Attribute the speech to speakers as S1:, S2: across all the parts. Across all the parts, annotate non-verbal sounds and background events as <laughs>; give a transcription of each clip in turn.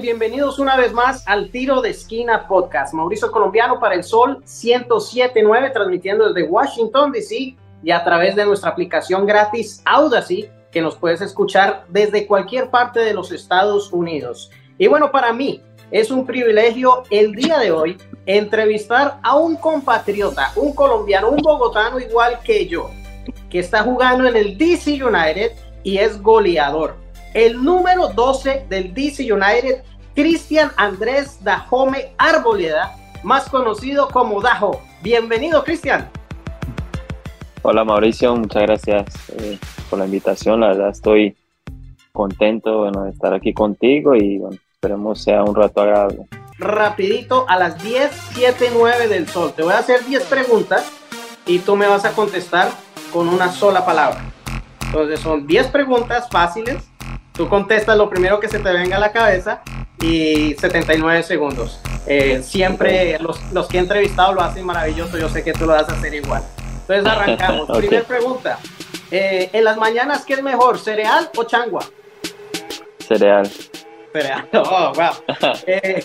S1: Bienvenidos una vez más al Tiro de Esquina Podcast. Mauricio Colombiano para el Sol 1079, transmitiendo desde Washington, D.C. y a través de nuestra aplicación gratis Audacy, que nos puedes escuchar desde cualquier parte de los Estados Unidos. Y bueno, para mí es un privilegio el día de hoy entrevistar a un compatriota, un colombiano, un bogotano igual que yo, que está jugando en el DC United y es goleador. El número 12 del DC United, Cristian Andrés Dajome Arboleda, más conocido como Dajo. Bienvenido, Cristian.
S2: Hola, Mauricio, muchas gracias eh, por la invitación. La verdad, estoy contento de estar aquí contigo y esperemos sea un rato agradable.
S1: Rapidito, a las 10, 7, 9 del sol. Te voy a hacer 10 preguntas y tú me vas a contestar con una sola palabra. Entonces son 10 preguntas fáciles. Tú contestas lo primero que se te venga a la cabeza y 79 segundos. Eh, siempre los, los, que he entrevistado lo hacen maravilloso. Yo sé que tú lo vas a hacer igual. Entonces arrancamos. <laughs> Primera pregunta. Eh, en las mañanas, ¿qué es mejor, cereal o changua?
S2: Cereal.
S1: Cereal. <laughs> Oh, wow. <laughs> Eh,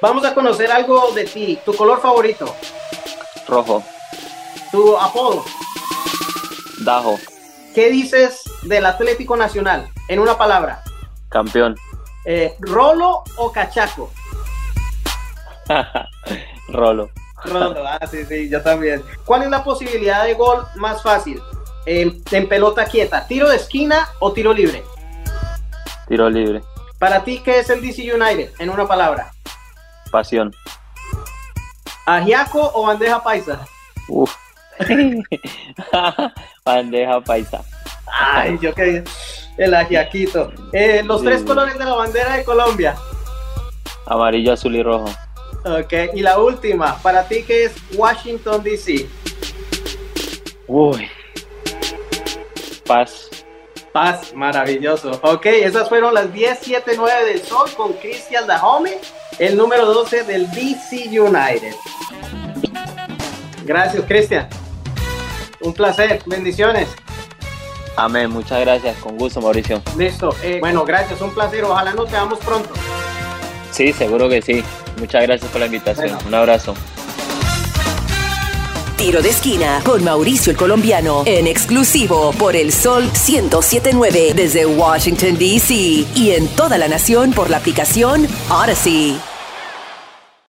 S1: vamos a conocer algo de ti. ¿Tu color favorito?
S2: Rojo.
S1: ¿Tu apodo?
S2: Dajo.
S1: ¿Qué dices del Atlético Nacional? En una palabra.
S2: Campeón.
S1: Eh, ¿Rolo o cachaco? <laughs>
S2: Rolo.
S1: Rolo, ah, sí, sí, yo también. ¿Cuál es la posibilidad de gol más fácil? En, en pelota quieta, ¿tiro de esquina o tiro libre?
S2: Tiro libre.
S1: Para ti, ¿qué es el DC United? En una palabra.
S2: Pasión.
S1: ¿Ajiaco o bandeja paisa?
S2: Uf. <laughs> bandeja paisa.
S1: Ay, yo que el ajiaquito. Eh, los tres colores de la bandera de Colombia.
S2: Amarillo, azul y rojo.
S1: Ok, y la última, para ti que es Washington DC.
S2: Uy. Paz.
S1: Paz, maravilloso. Ok, esas fueron las 10, 7, 9 del Sol con Cristian Dahome, el número 12 del DC United. Gracias, Cristian. Un placer, bendiciones.
S2: Amén, muchas gracias, con gusto, Mauricio.
S1: Listo, eh, bueno, gracias, un placer, ojalá nos veamos pronto.
S2: Sí, seguro que sí. Muchas gracias por la invitación. Un abrazo.
S3: Tiro de esquina con Mauricio el Colombiano en exclusivo por el Sol 1079 desde Washington, D.C. y en toda la nación por la aplicación Odyssey.